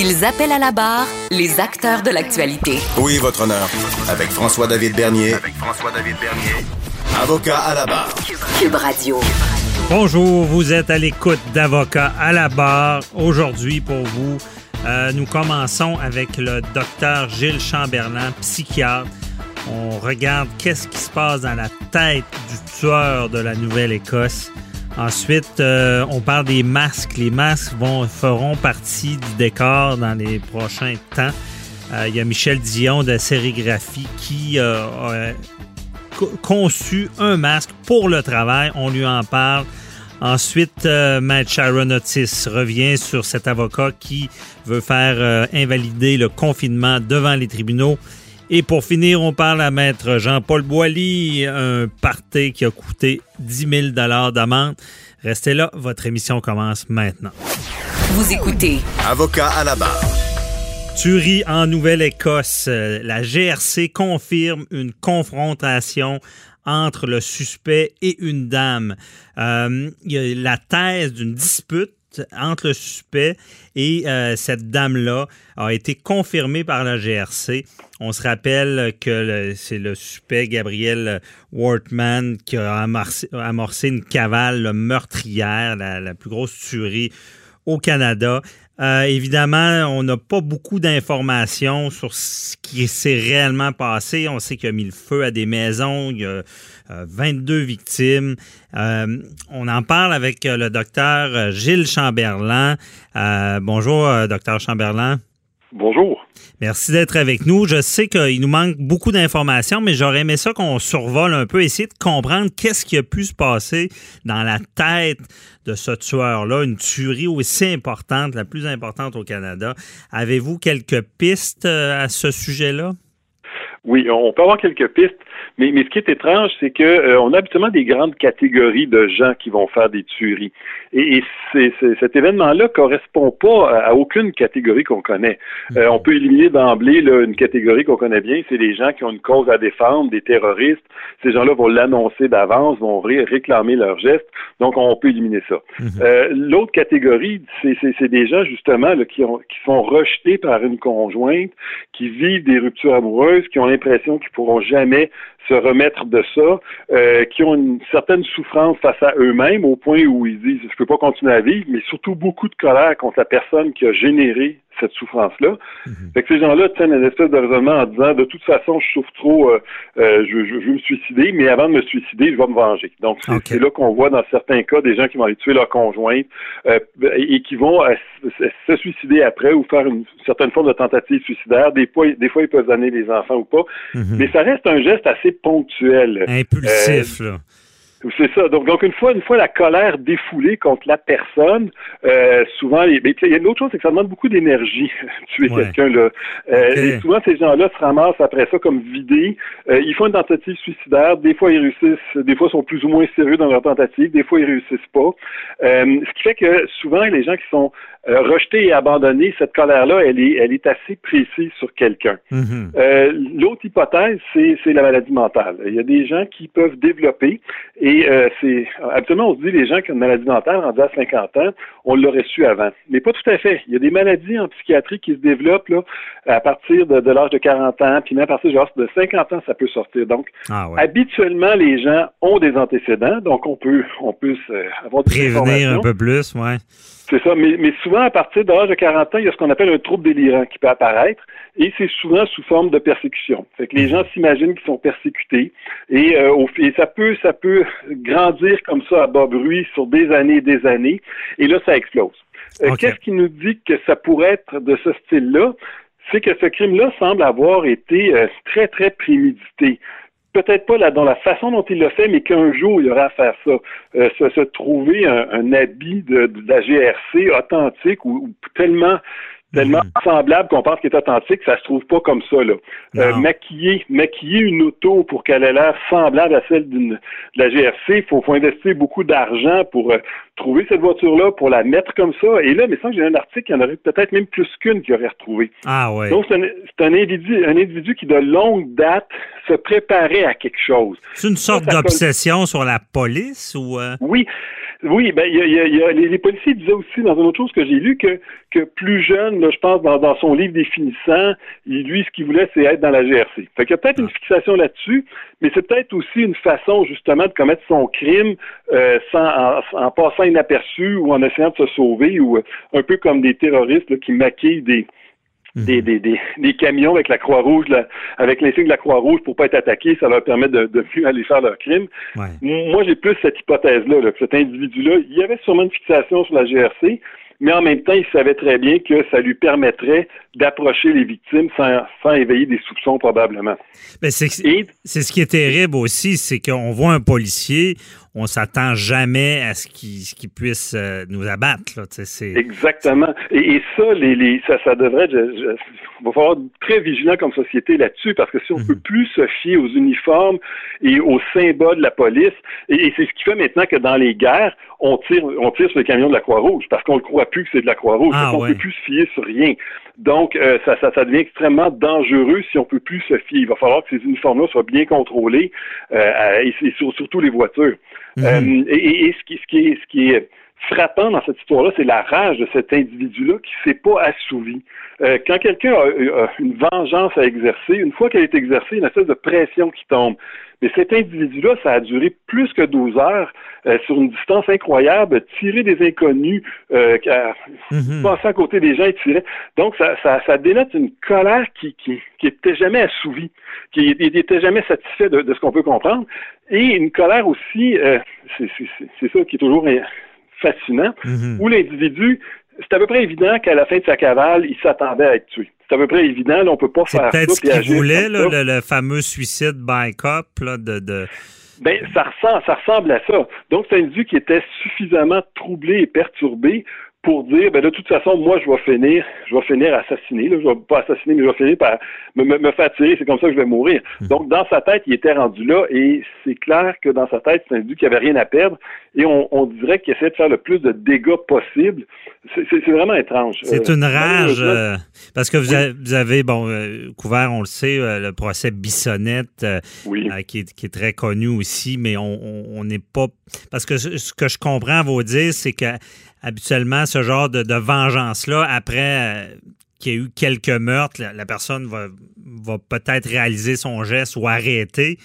Ils appellent à la barre les acteurs de l'actualité. Oui, votre honneur. Avec François-David Bernier. Avec François-David Bernier. Avocat à la barre. Cube Radio. Bonjour, vous êtes à l'écoute d'Avocat à la barre. Aujourd'hui, pour vous, euh, nous commençons avec le docteur Gilles Chamberlain, psychiatre. On regarde qu'est-ce qui se passe dans la tête du tueur de la Nouvelle-Écosse. Ensuite, euh, on parle des masques. Les masques vont, feront partie du décor dans les prochains temps. Euh, il y a Michel Dion de Sérigraphie qui a conçu un masque pour le travail. On lui en parle. Ensuite, euh, Matt Sharon Otis revient sur cet avocat qui veut faire euh, invalider le confinement devant les tribunaux. Et pour finir, on parle à Maître Jean-Paul Boilly, un party qui a coûté 10 000 d'amende. Restez là, votre émission commence maintenant. Vous écoutez Avocat à la barre. Tuerie en Nouvelle-Écosse. La GRC confirme une confrontation entre le suspect et une dame. Euh, il y a la thèse d'une dispute entre le suspect et euh, cette dame-là a été confirmée par la GRC. On se rappelle que c'est le suspect Gabriel Wortman qui a amorcé, une cavale meurtrière, la, plus grosse tuerie au Canada. Euh, évidemment, on n'a pas beaucoup d'informations sur ce qui s'est réellement passé. On sait qu'il a mis le feu à des maisons. Il a 22 euh, victimes. Euh, on en parle avec le docteur Gilles Chamberlain. bonjour, docteur Chamberlain. Bonjour. Merci d'être avec nous. Je sais qu'il nous manque beaucoup d'informations, mais j'aurais aimé ça qu'on survole un peu, essayer de comprendre qu'est-ce qui a pu se passer dans la tête de ce tueur-là, une tuerie aussi importante, la plus importante au Canada. Avez-vous quelques pistes euh, à ce sujet-là? Oui, on peut avoir quelques pistes. Mais, mais ce qui est étrange, c'est que euh, on a habituellement des grandes catégories de gens qui vont faire des tueries. Et, et c'est, cet événement-là correspond pas à, aucune catégorie qu'on connaît. Euh, on peut éliminer d'emblée une catégorie qu'on connaît bien, c'est les gens qui ont une cause à défendre, des terroristes. Ces gens-là vont l'annoncer d'avance, vont réclamer leurs gestes. Donc, on peut éliminer ça. Mhm. Euh, l'autre catégorie, c'est, c'est, des gens justement là, qui, ont, qui sont rejetés par une conjointe, qui vivent des ruptures amoureuses, qui ont l'impression qu'ils pourront jamais se remettre de ça, euh, qui ont une certaine souffrance face à eux-mêmes au point où ils disent je peux pas continuer à vivre, mais surtout beaucoup de colère contre la personne qui a généré cette souffrance-là. Mhm. Fait que ces gens-là tiennent une espèce de raisonnement en disant de toute façon, je souffre trop, euh, euh, je, je, veux me suicider, mais avant de me suicider, je vais me venger. Donc c'est là qu'on voit dans certains cas des gens qui vont aller tuer leur conjointe euh, et qui vont se suicider après ou faire une certaine forme de tentative suicidaire. Des fois, des fois ils peuvent donner les enfants ou pas, mhm. mais ça reste un geste assez ponctuel. Impulsif, là. C'est ça. Donc, donc, une fois, une fois la colère défoulée contre la personne, euh, souvent, il y a une autre chose, c'est que ça demande beaucoup d'énergie tuer quelqu'un là. Euh, Et souvent, ces gens-là se ramassent après ça comme vidés. Euh, ils font une tentative suicidaire. Des fois, ils réussissent. Des fois, ils sont plus ou moins sérieux dans leur tentative. Des fois, ils réussissent pas. Euh, ce qui fait que souvent, les gens qui sont euh, rejeter et abandonner, cette colère-là, elle est, elle est assez précise sur quelqu'un. Euh, L'autre hypothèse, c'est la maladie mentale. Il y a des gens qui peuvent développer, et euh, c'est absolument on se dit les gens qui ont une maladie mentale rendue à 50 ans, on l'aurait su avant. Mais pas tout à fait. Il y a des maladies en psychiatrie qui se développent là, à partir de, l'âge de 40 ans, puis même à partir de 50 ans, ça peut sortir. Donc, ah habituellement, les gens ont des antécédents, donc on peut, on peut avoir des Prévenir un peu plus, ouais. C'est ça, mais, mais souvent, à partir de l'âge de 40 ans, il y a ce qu'on appelle un trouble délirant qui peut apparaître, et c'est souvent sous forme de persécution. Fait que les mhm. gens s'imaginent qu'ils sont persécutés, et, euh, et ça peut ça peut grandir comme ça à bas bruit sur des années et des années, et là, ça explose. Euh, qu'est-ce qui nous dit que ça pourrait être de ce style-là? C'est que ce crime-là semble avoir été euh, très, très prémédité peut-être pas là, dans la façon dont il l'a fait, mais qu'un jour, il aura à faire ça. Euh, se, trouver un, habit de, la GRC authentique ou tellement tellement mhm. semblable qu'on pense qu'il est authentique, ça se trouve pas comme ça. Là. Euh, maquiller, maquiller une auto pour qu'elle ait l'air semblable à celle d'une de la GRC, il faut, faut, investir beaucoup d'argent pour euh, trouver cette voiture-là, pour la mettre comme ça. Et là, mais sans que j'ai un article, il y en aurait peut-être même plus qu'une qui aurait retrouvé. Ah ouais. Donc c'est un, un, individu, un individu qui de longue date se préparait à quelque chose. C'est une sorte d'obsession sur la police ou euh? Oui. Oui, ben, y a, y a, les, policiers disaient aussi dans une autre chose que j'ai lu que, que plus jeune, là, je pense, dans, dans, son livre définissant, lui, ce qu'il voulait, c'est être dans la GRC. Fait qu'il y a peut-être une fixation là-dessus, mais c'est peut-être aussi une façon, justement, de commettre son crime euh, sans, en, passant inaperçu ou en essayant de se sauver, ou euh, un peu comme des terroristes qui maquillent des. Des, des, des, des, camions avec la Croix-Rouge, avec l'insigne de la Croix-Rouge pour pas être attaqué, ça leur permet de, de mieux aller faire leur crime. Moi, j'ai plus cette hypothèse-là, là, que cet individu-là, il y avait sûrement une fixation sur la GRC, mais en même temps, il savait très bien que ça lui permettrait d'approcher les victimes sans, sans, éveiller des soupçons probablement. C'est ce qui est terrible aussi, c'est qu'on voit un policier, on s'attend jamais à ce qu'il puisse euh, nous abattre. Là, Exactement. Et, ça, les, les, ça, ça devrait être... il va falloir être très vigilant comme société là-dessus, parce que si on ne mhm. peut plus se fier aux uniformes et aux symboles de la police, et, c'est ce qui fait maintenant que dans les guerres, on tire, on tire sur les camions de la Croix-Rouge, parce qu'on ne croit plus que c'est de la Croix-Rouge, ah, on ne peut plus se fier sur rien. Donc, euh, ça, ça, ça, devient extrêmement dangereux si on peut plus se fier. Il va falloir que ces uniformes-là soient bien contrôlés, euh, et, surtout les voitures. Mhm. Euh, et, ce, qui, ce, qui est, ce qui est frappant dans cette histoire-là, c'est la rage de cet individu-là qui ne s'est pas assouvi. Euh, quand quelqu'un a, une vengeance à exercer, une fois qu'elle est exercée, une espèce de pression qui tombe. Mais cet individu-là, ça a duré plus que 12 heures euh, sur une distance incroyable, tirer des inconnus, euh, mm passer à côté des gens et tirer. Donc, ça, ça, ça dénote une colère qui qui, qui était jamais assouvie, qui n'était jamais satisfait de, de ce qu'on peut comprendre, et une colère aussi, euh, c'est ça qui est toujours fascinant, mhm. où l'individu, c'est à peu près évident qu'à la fin de sa cavale, il s'attendait à être tué. C'est à peu près évident, là, on peut pas faire ça. C'est peut-être ce qu'il voulait, là, le, fameux suicide by cop, là, de... de... Ben, ça ressemble, ça ressemble à ça. Donc, c'est un individu qui était suffisamment troublé et perturbé pour dire, ben de toute façon, moi, je vais finir, je vais finir assassiné. Là. Je vais pas assassiner, mais je vais finir par me, me, faire tirer. C'est comme ça que je vais mourir. Hmm. Donc, dans sa tête, il était rendu là, et c'est clair que dans sa tête, c'est un individu qui avait rien à perdre, et on, on dirait qu'il essaie de faire le plus de dégâts possible. C'est vraiment étrange. C'est une euh, rage, euh, parce que vous, avez, vous avez, bon, euh, couvert, on le sait, le procès Bissonnette, qui, est, qui, est, très connu aussi, mais on n'est pas... Parce que ce que je comprends à vous dire, c'est que habituellement, ce genre de, vengeance-là, après euh, qu'il y ait eu quelques meurtres, la, personne va, va peut-être réaliser son geste ou arrêter.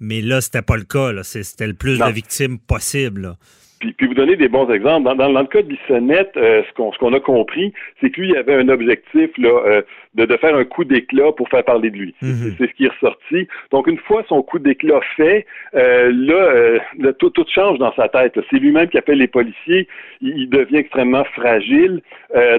Mais là, c'était pas le cas. C'était le plus de victimes possible. Puis, puis, vous donner des bons exemples. Dans, dans, le cas de Bissonnette, euh, ce qu'on ce qu'on a compris, c'est que lui, il avait un objectif là, euh, de, de faire un coup d'éclat pour faire parler de lui. Mhm. C'est ce qui est ressorti. Donc, une fois son coup d'éclat fait, euh, là, tout, tout change dans sa tête. C'est lui-même qui appelle les policiers. Il, devient extrêmement fragile.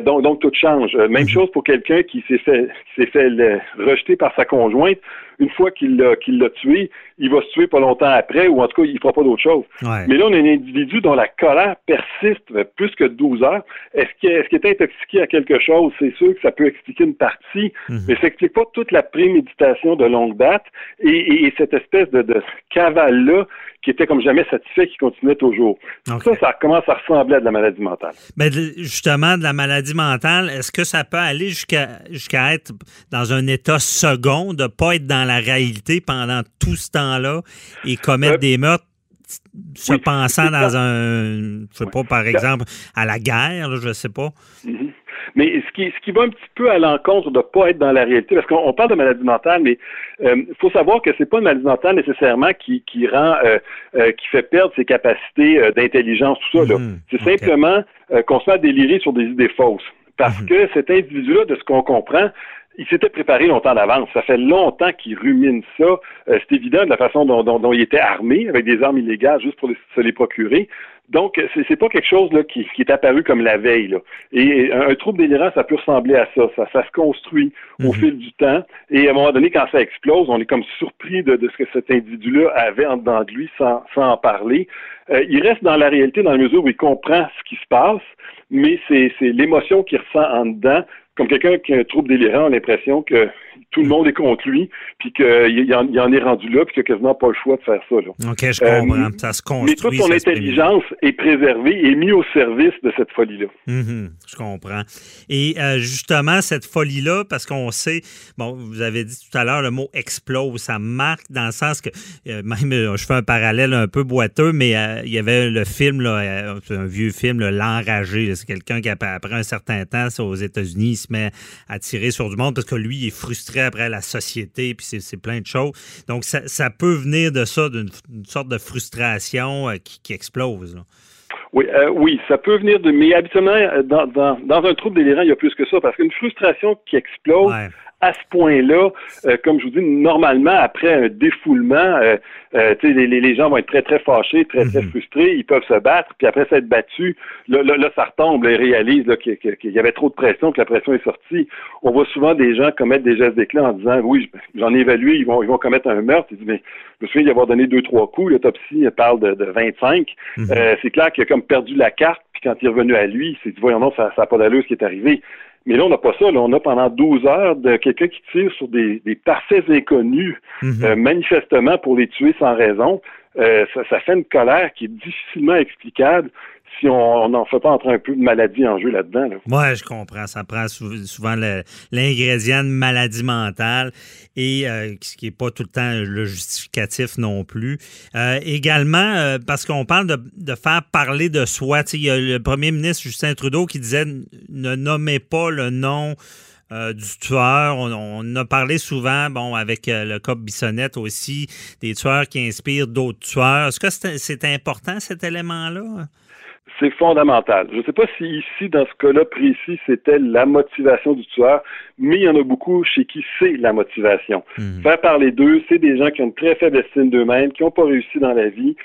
donc, donc, tout change. même mhm. chose pour quelqu'un qui s'est fait, qui s'est fait rejeter par sa conjointe une fois qu'il l'a qu'il l'a tué, il va se tuer pas longtemps après, ou en tout cas, il ne fera pas d'autre chose. Mais là, on a un individu dont la colère persiste plus que 12 heures. Est-ce qu'il est, est, intoxiqué à quelque chose? C'est sûr que ça peut expliquer une partie, mhm. mais ça n'explique pas toute la préméditation de longue date et, cette espèce de, de cavale-là qui était comme jamais satisfait, qui continuait toujours. Ça, ça commence à ressembler à de la maladie mentale. Mais justement, de la maladie mentale, est-ce que ça peut aller jusqu'à être dans un état second, de ne pas être dans la réalité pendant tout ce temps-là et commettre euh, des meurtres se pensant dans un, je sais pas, par exemple, à la guerre, je sais pas? Mm-hmm. Mais ce qui, ce qui va un petit peu à l'encontre de ne pas être dans la réalité, parce qu'on parle de maladie mentale, mais il euh, faut savoir que c'est pas une maladie mentale nécessairement qui, qui rend, euh, euh, qui fait perdre ses capacités d'intelligence, tout ça. Mmh, c'est simplement qu'on se fait délirer sur des idées fausses. Parce mmh. que cet individu-là, de ce qu'on comprend, il s'était préparé longtemps d'avance. Ça fait longtemps qu'il rumine ça. Euh, c'est évident de la façon dont, il était armé, avec des armes illégales, juste pour se les procurer. Donc, c'est, c'est pas quelque chose là, qui, est apparu comme la veille. Là. Et un, trouble délirant, ça peut ressembler à ça. Ça, se construit au mhm. fil du temps. Et à un moment donné, quand ça explose, on est comme surpris de, ce que cet individu-là avait en dedans de lui sans, sans en parler. Euh, il reste dans la réalité dans la mesure où il comprend ce qui se passe, mais c'est, c'est l'émotion qu'il ressent en dedans comme quelqu'un qui a un trouble délirant a l'impression que tout le monde est contre lui, puis qu'il en, en, est rendu là, puis qu'il n'a quasiment pas le choix de faire ça. OK, je comprends. Euh, ça se construit. Mais toute son intelligence est préservée et mise au service de cette folie-là. Mm-hmm, je comprends. Et euh, justement, cette folie-là, parce qu'on sait, bon, vous avez dit tout à l'heure, le mot explose, ça marque dans le sens que, euh, même, je fais un parallèle un peu boiteux, mais il y avait le film, là, un vieux film, L'Enragé. C'est quelqu'un qui, après un certain temps, aux États-Unis, se met à tirer sur du monde parce que lui, il est frustré après la société, puis c'est plein de choses. Donc, ça, peut venir de ça, d'une sorte de frustration euh, qui, explose. Oui, euh, oui, ça peut venir de. Mais habituellement, euh, dans, dans, un trouble délirant, il y a plus que ça, parce qu'une frustration qui explose, à ce point-là, euh, comme je vous dis, normalement, après un défoulement, euh, euh les, les, gens vont être très, très fâchés, très, très mhm. frustrés, ils peuvent se battre, puis après s'être battus, là, là, ça retombe, là, ils réalisent qu'il y avait trop de pression, que la pression est sortie. On voit souvent des gens commettre des gestes d'éclat en disant, oui, j'en ai évalué, ils vont, ils vont commettre un meurtre. Ils disent, mais je me souviens d'y avoir donné deux, trois coups, l'autopsie parle de, de 25. Mhm. euh, c'est clair qu'il a comme perdu la carte, puis quand il est revenu à lui, il s'est dit, voyons non, ça n'a pas d'allure ce qui est arrivé. Mais là, on n'a pas ça. Là. On a pendant 12 heures de quelqu'un qui tire sur des, des parfaits inconnus, mhm. euh, manifestement pour les tuer sans raison. Euh, ça, ça, fait une colère qui est difficilement explicable si on n'en fait pas entrer un peu de maladie en jeu là-dedans. Là. Oui, je comprends. Ça prend souvent l'ingrédient de maladie mentale et euh, ce qui n'est pas tout le temps le justificatif non plus. Euh, également, euh, parce qu'on parle de, faire parler de soi. Il y a le premier ministre Justin Trudeau qui disait ne nommez pas le nom du tueur. On, a parlé souvent, bon, avec le cas Bissonnette aussi, des tueurs qui inspirent d'autres tueurs. Est-ce que c'est important cet élément-là? C'est fondamental. Je ne sais pas si ici, dans ce cas-là précis, c'était la motivation du tueur, mais il y en a beaucoup chez qui c'est la motivation. Hmm. Faire parler d'eux, c'est des gens qui ont une très faible estime d'eux-mêmes, qui n'ont pas réussi dans la vie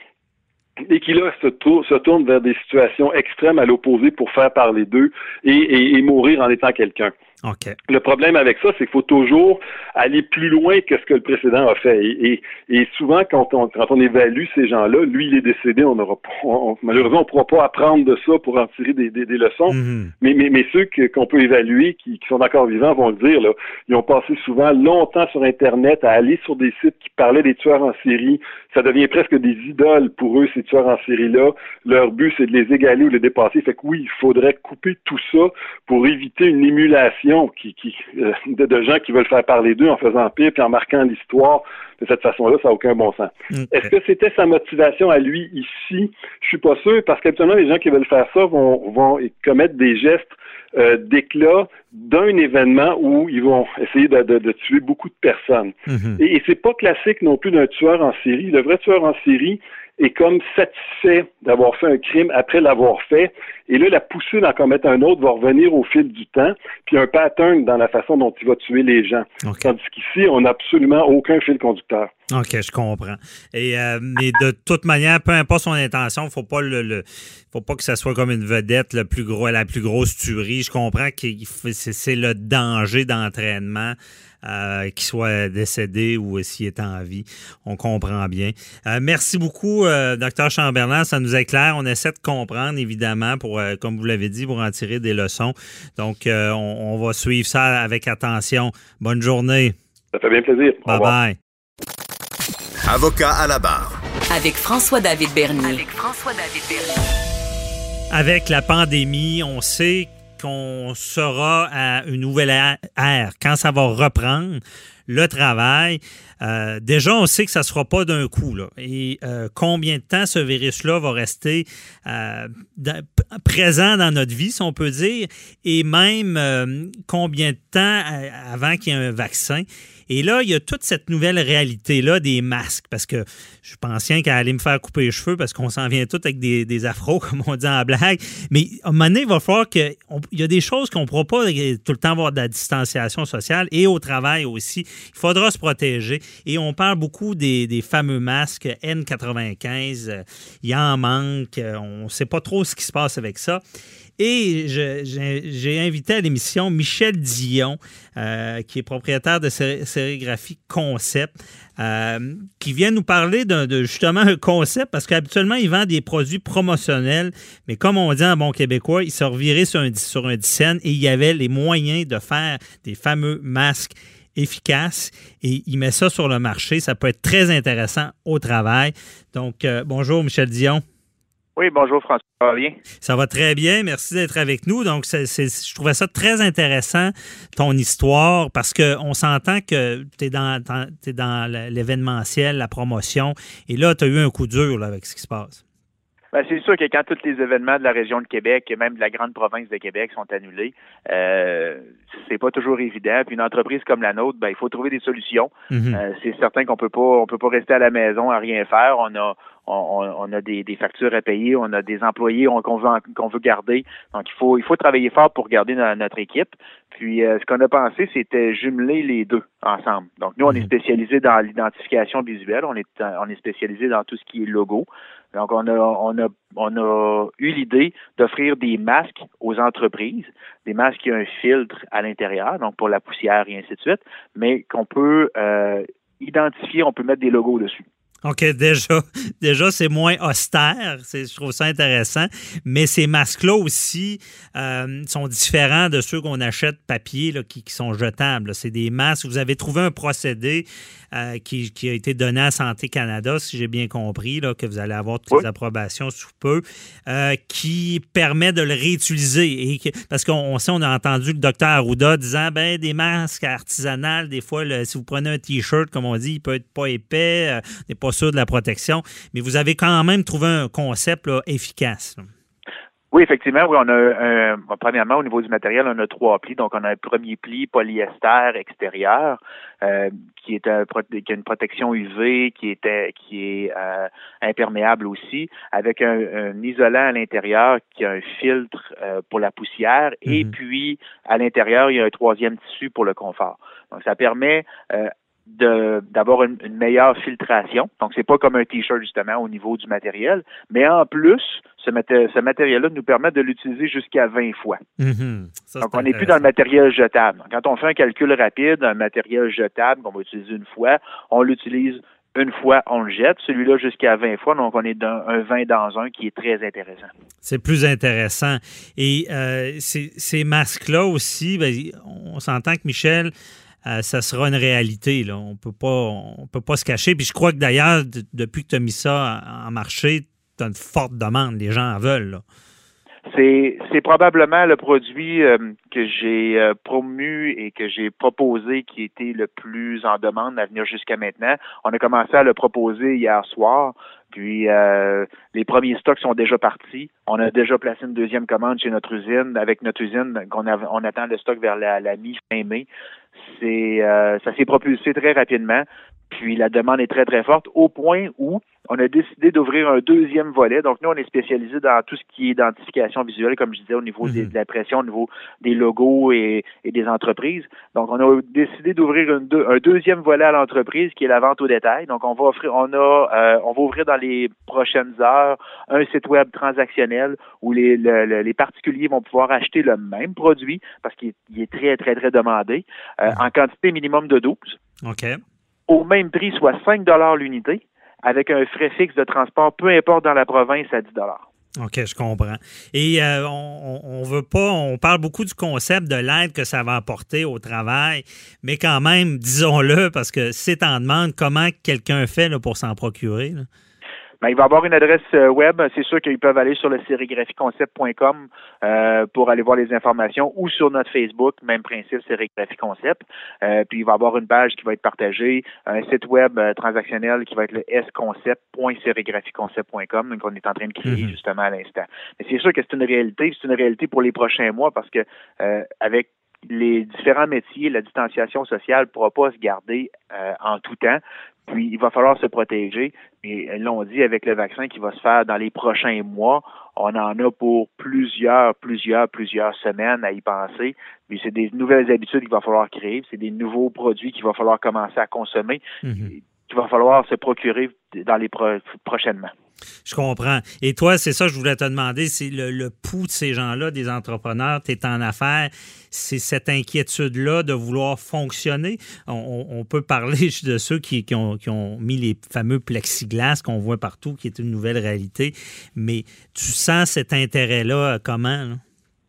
et qui là se, tournent vers des situations extrêmes à l'opposé pour faire parler d'eux et mourir en étant quelqu'un. Le problème avec ça, c'est qu'il faut toujours aller plus loin que ce que le précédent a fait. Et, souvent, quand on, quand on évalue ces gens-là, lui, il est décédé, on aura malheureusement, on ne pourra pas apprendre de ça pour en tirer des, des, leçons. Mm-hmm. mais, mais, mais, ceux qu'on peut évaluer, qui, sont encore vivants, vont le dire. Là, ils ont passé souvent longtemps sur Internet à aller sur des sites qui parlaient des tueurs en série. Ça devient presque des idoles pour eux, ces tueurs en série-là. Leur but, c'est de les égaler ou de les dépasser. Fait que oui, il faudrait couper tout ça pour éviter une émulation qui, euh, de, gens qui veulent faire parler d'eux en faisant pire puis en marquant l'histoire de cette façon-là, ça n'a aucun bon sens. Est-ce que c'était sa motivation à lui ici? Je suis pas sûr, parce qu'habituellement, les gens qui veulent faire ça vont, vont commettre des gestes euh, d'éclat d'un événement où ils vont essayer de, tuer beaucoup de personnes. Mm-hmm. Et, et c'est pas classique non plus d'un tueur en série. Le vrai tueur en série, est comme satisfait d'avoir fait un crime après l'avoir fait. Et là, la poussée d'en commettre un autre va revenir au fil du temps, puis un pattern dans la façon dont il va tuer les gens. Tandis qu'ici, on n'a absolument aucun fil conducteur. OK, je comprends. Et euh, mais de toute manière, peu importe son intention, faut pas le, faut pas que ça soit comme une vedette le plus gros, la plus grosse tuerie. Je comprends que c'est le danger d'entraînement. Euh, qu'il soit décédé ou s'il est en vie. On comprend bien. Euh, merci beaucoup, docteur Chamberlain. Ça nous éclaire. On essaie de comprendre, évidemment, pour, comme vous l'avez dit, pour en tirer des leçons. Donc, on, on, va suivre ça avec attention. Bonne journée. Ça fait bien plaisir. Bye bye. Avocat à la barre. Avec François-David Bernier. Avec François-David Bernier. Avec la pandémie, on sait qu'on sera à une nouvelle ère, quand ça va reprendre le travail. Euh, déjà, on sait que ça ne sera pas d'un coup. Là. Et euh, combien de temps ce virus-là va rester euh, présent dans notre vie, si on peut dire, et même combien de temps avant qu'il y ait un vaccin. Et là, il y a toute cette nouvelle réalité-là des masques, parce que je suis pensais qu'à aller me faire couper les cheveux parce qu'on s'en vient tout avec des, des, afros, comme on dit en blague. Mais à un moment donné, il va falloir qu'il y a des choses qu'on ne pourra pas tout le temps avoir de la distanciation sociale et au travail aussi. Il faudra se protéger. Et on parle beaucoup des fameux masques N95. Il y en manque. On ne sait pas trop ce qui se passe avec ça. Et j'ai invité à l'émission Michel Dion, euh, qui est propriétaire de sérigraphie Concept, euh, qui vient nous parler de, justement un concept, parce qu'habituellement, il vend des produits promotionnels, mais comme on dit en bon québécois, il se revirait sur un, sur et il y avait les moyens de faire des fameux masques efficaces et il met ça sur le marché. Ça peut être très intéressant au travail. Donc, euh, bonjour Michel Dion. Oui, bonjour François. Ça va bien? Ça va très bien. Merci d'être avec nous. Donc, je trouvais ça très intéressant, ton histoire, parce qu'on s'entend que tu es dans, dans l'événementiel, la promotion, et là, tu as eu un coup dur avec ce qui se passe. Ben, c'est sûr que quand tous les événements de la région de Québec et même de la grande province de Québec sont annulés, euh, c'est pas toujours évident. Puis une entreprise comme la nôtre, ben, il faut trouver des solutions. Mm-hmm. Euh, c'est certain qu'on peut pas on peut pas rester à la maison à rien faire. On a on, a des, factures à payer, on a des employés qu'on veut, qu'on veut garder. Donc, il faut, il faut travailler fort pour garder notre équipe. Puis, euh, ce qu'on a pensé, c'était jumeler les deux ensemble. Donc, nous, on est mhm. spécialisé dans l'identification visuelle, on est, on est spécialisé dans tout ce qui est logo. Donc, on a, on a, on a eu l'idée d'offrir des masques aux entreprises, des masques qui ont un filtre à l'intérieur, donc pour la poussière et ainsi de suite, mais qu'on peut euh, identifier, on peut mettre des logos dessus. OK, déjà, déjà c'est moins austère. Je trouve ça intéressant. Mais ces masques-là aussi euh, sont différents de ceux qu'on achète papier là, qui, sont jetables. C'est des masques. Vous avez trouvé un procédé euh, qui, a été donné à Santé Canada, si j'ai bien compris, là, que vous allez avoir toutes les approbations sous peu, euh, qui permet de le réutiliser. Et parce qu'on sait, on a entendu le docteur Arruda disant ben des masques artisanales, des fois, si vous prenez un T-shirt, comme on dit, il peut être pas épais, n'est pas sûr de la protection, mais vous avez quand même trouvé un concept efficace. Oui, effectivement, oui, on a un, premièrement au niveau du matériel, on a trois plis. Donc, on a un premier pli polyester extérieur euh, qui est un, qui a une protection UV, qui était qui est euh, imperméable aussi, avec un, isolant à l'intérieur qui a un filtre euh, pour la poussière, et mhm. puis à l'intérieur il y a un troisième tissu pour le confort. Donc, ça permet d'avoir une, meilleure filtration. Donc, c'est pas comme un T-shirt, justement, au niveau du matériel. Mais en plus, ce, ce matériel-là nous permet de l'utiliser jusqu'à 20 fois. Mm-hmm. Donc, on n'est plus dans le matériel jetable. Quand on fait un calcul rapide, un matériel jetable qu'on va utiliser une fois, on l'utilise une fois, on le jette. Celui-là jusqu'à 20 fois. Donc, on est dans un 20 dans un qui est très intéressant. C'est plus intéressant. Et euh, ces, masques-là aussi, ben, on s'entend que Michel, euh, ça sera une réalité. On peut pas, on peut pas se cacher. Puis je crois que d'ailleurs, depuis que tu as mis ça en marché, tu as une forte demande. Les gens en veulent. C'est, probablement le produit euh, que j'ai euh, promu et que j'ai proposé qui était le plus en demande à venir jusqu'à maintenant. On a commencé à le proposer hier soir. Puis les premiers stocks sont déjà partis. On a déjà placé une deuxième commande chez notre usine. Avec notre usine, on attend le stock vers la, la mi-fin mai c'est euh, ça s'est propulsé très rapidement. Puis la demande est très, très forte, au point où on a décidé d'ouvrir un deuxième volet. Donc, nous, on est spécialisé dans tout ce qui est identification visuelle, comme je disais, au niveau mhm. de l'impression, au niveau des logos et, des entreprises. Donc, on a décidé d'ouvrir un deuxième volet à l'entreprise qui est la vente au détail. Donc, on va offrir, on a, euh, on va ouvrir dans les prochaines heures un site web transactionnel où les, les particuliers vont pouvoir acheter le même produit parce qu'il est très, très, très demandé euh, mhm. en quantité minimum de 12. OK au même prix, soit 5 l'unité, avec un frais fixe de transport, peu importe dans la province, à 10 OK, je comprends. Et euh, on, on, veut pas, on parle beaucoup du concept de l'aide que ça va apporter au travail, mais quand même, disons-le, parce que c'est en demande, comment quelqu'un fait là, pour s'en procurer? Ben, il va avoir une adresse euh, web. C'est sûr qu'ils peuvent aller sur le sérigraphieconcept.com euh, pour aller voir les informations ou sur notre Facebook, même principe, Sérigraphie Concept. Euh, puis il va avoir une page qui va être partagée, un site web euh, transactionnel qui va être le sconcept.sérigraphieconcept.com, donc on est en train de créer Mhm. justement à l'instant. Mais c'est sûr que c'est une réalité, c'est une réalité pour les prochains mois parce que euh, avec les différents métiers, la distanciation sociale ne pourra pas se garder euh, en tout temps. Puis il va falloir se protéger. Et là, on dit avec le vaccin qui va se faire dans les prochains mois, on en a pour plusieurs, plusieurs, plusieurs semaines à y penser. Puis c'est des nouvelles habitudes qu'il va falloir créer. C'est des nouveaux produits qu'il va falloir commencer à consommer, Mhm. Qu'il va falloir se procurer dans les pro- prochainement. Je comprends. Et toi, c'est ça que je voulais te demander, c'est le, le pouls de ces gens-là, des entrepreneurs, tu es en affaires, c'est cette inquiétude-là de vouloir fonctionner. On, peut parler de ceux qui, qui ont, qui ont mis les fameux plexiglas qu'on voit partout, qui est une nouvelle réalité, mais tu sens cet intérêt-là comment? là?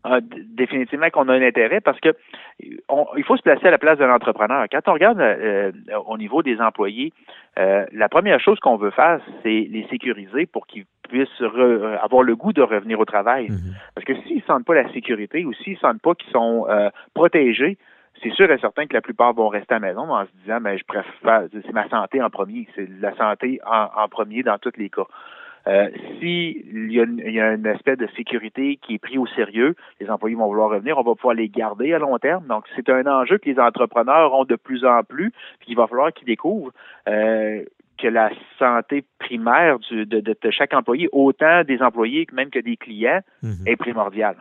Ah, définitivement qu'on a un intérêt parce que on- il faut se placer à la place de l'entrepreneur. Quand on regarde euh, au niveau des employés, euh, la première chose qu'on veut faire, c'est les sécuriser pour qu'ils puissent re- euh, avoir le goût de revenir au travail. Mhm. Parce que s'ils sentent pas la sécurité ou s'ils sentent pas qu'ils sont euh, protégés, c'est sûr et certain que la plupart vont rester à la maison en se disant, mais je préfère, c'est ma santé en premier, c'est la santé en, en premier dans tous les cas. Euh, si il y, a une, il y a une espèce de sécurité qui est pris au sérieux, les employés vont vouloir revenir, on va pouvoir les garder à long terme. Donc, c'est un enjeu que les entrepreneurs ont de plus en plus, puis il va falloir qu'ils découvrent euh, que la santé primaire du, de, de, de chaque employé, autant des employés que même que des clients, Mhm. est primordiale.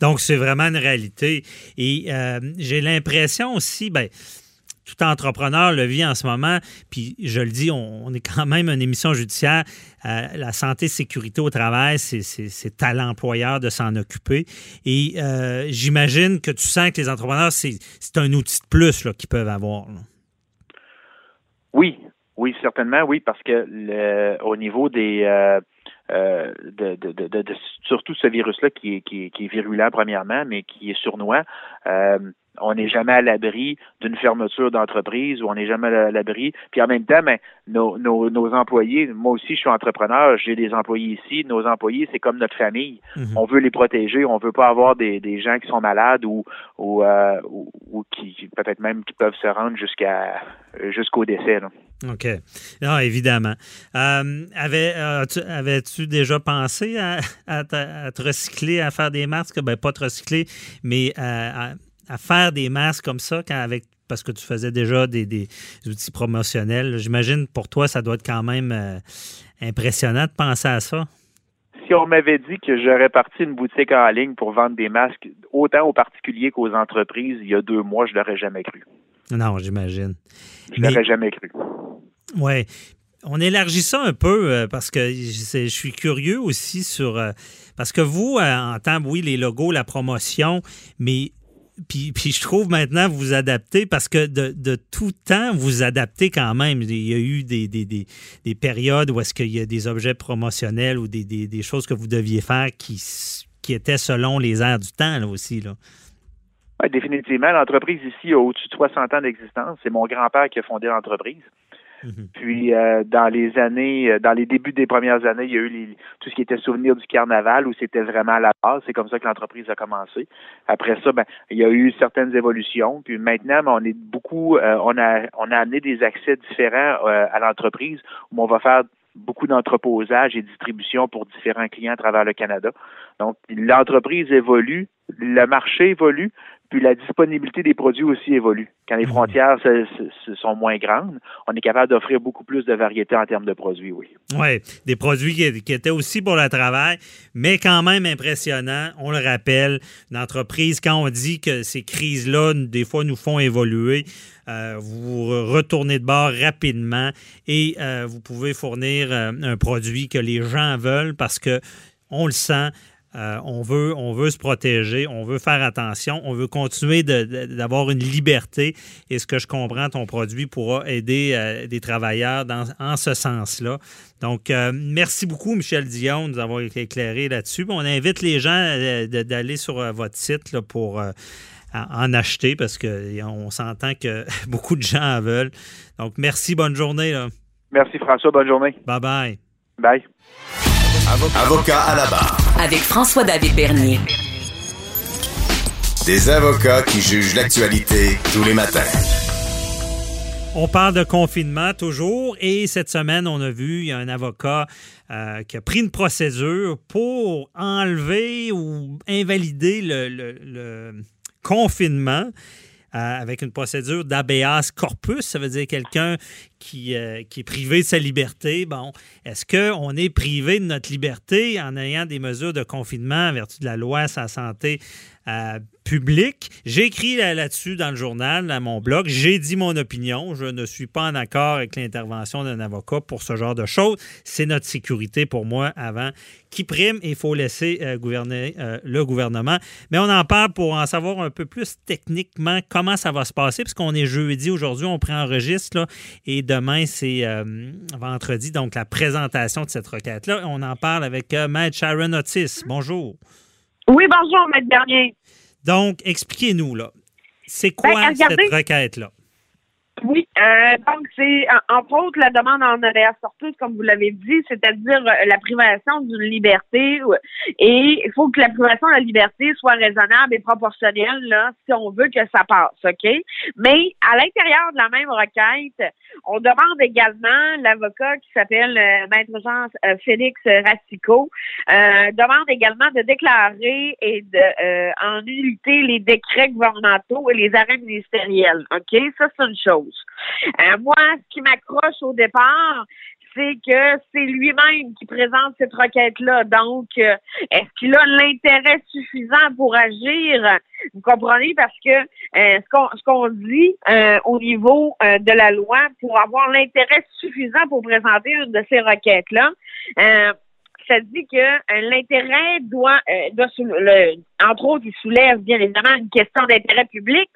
Donc, c'est vraiment une réalité. Et euh, j'ai l'impression aussi, ben, tout entrepreneur le vit en ce moment, puis je le dis, on, est quand même une émission judiciaire. Euh, la santé, sécurité au travail, c'est- à l'employeur de s'en occuper. Et euh, j'imagine que tu sens que les entrepreneurs, c'est un outil de plus qu'ils peuvent avoir. Oui, oui, certainement, oui, parce que au niveau des euh, de, de, de, surtout ce virus-là qui est, qui, est, qui est virulent premièrement, mais qui est sournois, on n'est jamais à l'abri d'une fermeture d'entreprise ou on n'est jamais à l'abri. Puis en même temps, ben, nos, nos, nos employés, moi aussi je suis entrepreneur, j'ai des employés ici, nos employés, c'est comme notre famille. Mhm. On veut les protéger, on veut pas avoir des, des gens qui sont malades ou ou, euh, ou, ou qui peut-être même qui peuvent se rendre jusqu'à jusqu'au décès. Là. OK. Non, évidemment. Euh, avais, euh, tu- avais-tu déjà pensé à, à te, à te recycler, à faire des masques? Ben, pas te recycler, mais à, à- faire des masques comme ça quand avec parce que tu faisais déjà des, des outils promotionnels. J'imagine pour toi, ça doit être quand même euh, impressionnant de penser à ça. Si on m'avait dit que j'aurais parti une boutique en ligne pour vendre des masques autant aux particuliers qu'aux entreprises il y a deux mois, je l'aurais jamais cru. Non, j'imagine. Je l'aurais jamais cru. Oui. On élargit ça un peu euh, parce que je je suis curieux aussi sur. euh, parce que vous, en tant, oui, les logos, la promotion, mais. Puis, je trouve maintenant vous vous adaptez parce que de, de tout temps, vous adaptez quand même. Il y a eu des, des, des, des périodes où est-ce qu'il y a des objets promotionnels ou des, des, choses que vous deviez faire qui, qui étaient selon les airs du temps là, aussi. Là. Ouais, définitivement, l'entreprise ici a au-dessus de 60 ans d'existence. C'est mon grand-père qui a fondé l'entreprise. Mhm. Puis euh, dans les années, euh, dans les débuts des premières années, il y a eu tout ce qui était souvenir du carnaval où c'était vraiment à la base. C'est comme ça que l'entreprise a commencé. Après ça, ben il y a eu certaines évolutions. Puis maintenant, ben, on est beaucoup, euh, on a on a amené des accès différents à l'entreprise où on va faire beaucoup d'entreposage et distribution pour différents clients à travers le Canada. Donc l'entreprise évolue, le marché évolue, puis la disponibilité des produits aussi évolue. Quand les frontières se- sont moins grandes, on est capable d'offrir beaucoup plus de variété en termes de produits, oui. Oui, des produits qui, qui étaient aussi pour le travail, mais quand même impressionnants. On le rappelle, une entreprise, quand on dit que ces crises-là, des fois, nous font évoluer, euh, vous retournez de bord rapidement et euh, vous pouvez fournir euh, un produit que les gens veulent parce que on le sent. Euh, on, veut, on veut se protéger, on veut faire attention, on veut continuer d'avoir une liberté. Et ce que je comprends, ton produit pourra aider euh, des travailleurs dans, en ce sens-là. Donc, euh, merci beaucoup, Michel Dion, de nous avoir éclairé là-dessus. On invite les gens d'aller sur votre site là, pour en en acheter parce qu'on s'entend que beaucoup de gens en veulent. Donc, merci, bonne journée. là. Merci François, bonne journée. Bye bye. Bye. Avocat à la barre. Avec François-David Bernier. Des avocats qui jugent l'actualité tous les matins. On parle de confinement toujours et cette semaine, on a vu, il y a un avocat euh, qui a pris une procédure pour enlever ou invalider le, le- le confinement euh, avec une procédure d'habeas corpus. Ça veut dire quelqu'un qui, euh, qui est privé de sa liberté. Bon, est-ce qu'on est privé de notre liberté en ayant des mesures de confinement en vertu de la loi la santé publique? J'ai écrit là- là-dessus dans le journal, dans mon blog. J'ai dit mon opinion. Je ne suis pas en accord avec l'intervention d'un avocat pour ce genre de choses. C'est notre sécurité pour moi avant qui prime il faut laisser euh, gouverner euh, le gouvernement. Mais on en parle pour en savoir un peu plus techniquement comment ça va se passer, puisqu'on est jeudi aujourd'hui, on préenregistre là, et demain, c'est euh, vendredi, donc la présentation de cette requête-là. On en parle avec Maître Sharon Otis. Bonjour. Oui, bonjour, Maître Bernier. Donc, expliquez-nous, là. C'est quoi Ben, regardez- cette requête-là? Oui, euh, donc c'est en- entre autres la demande en habeas corpus, comme vous l'avez dit, c'est-à-dire euh, la privation d'une liberté et il faut que la privation de la liberté soit raisonnable et proportionnelle là, si on veut que ça passe, ok? Mais à l'intérieur de la même requête, on demande également l'avocat qui s'appelle euh, Maître Jean euh, Félix Racicot euh, demande également de déclarer et de en les décrets gouvernementaux et les arrêts ministériels. OK? Ça, c'est une chose. Euh, moi, ce qui m'accroche au départ, c'est que c'est lui-même qui présente cette requête-là. Donc, euh, est-ce qu'il a l'intérêt suffisant pour agir? Vous comprenez? Parce que euh, ce qu'on dit au niveau de la loi, pour avoir l'intérêt suffisant pour présenter une de ces requêtes-là, ça dit que euh, l'intérêt doit, euh, doit le, entre autres, il soulève bien évidemment une question d'intérêt public,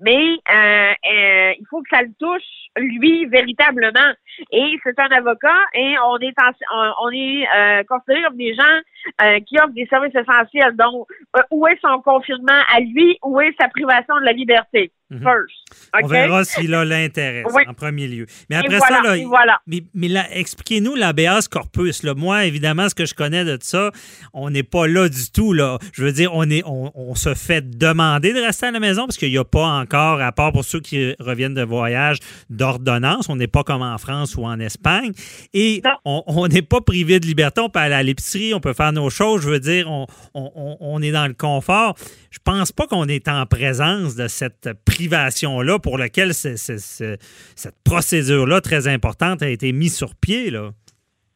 mais euh, il faut que ça le touche lui véritablement. Et c'est un avocat et on est en- on, est considéré comme des gens qui offrent des services essentiels. Donc, où est son confinement à lui? Où est sa privation de la liberté? Mhm. First. On verra s'il a l'intérêt, Oui. en premier lieu. Mais après voilà, ça, là, voilà. Mais, mais là, expliquez-nous l'habeas corpus. Là. Moi, évidemment, ce que je connais de ça, on n'est pas là du tout. Là. Je veux dire, on, est, on, on se fait demander de rester à la maison parce qu'il n'y a pas encore, à part pour ceux qui reviennent de voyage, d'ordonnance. On n'est pas comme en France ou en Espagne. Et Non. on n'est pas privé de liberté. On peut aller à l'épicerie, on peut faire nos choses. Je veux dire, on, on- on- on est dans le confort. Je pense pas qu'on est en présence de cette privation-là pour laquelle cette procédure-là très importante a été mise sur pied. Là?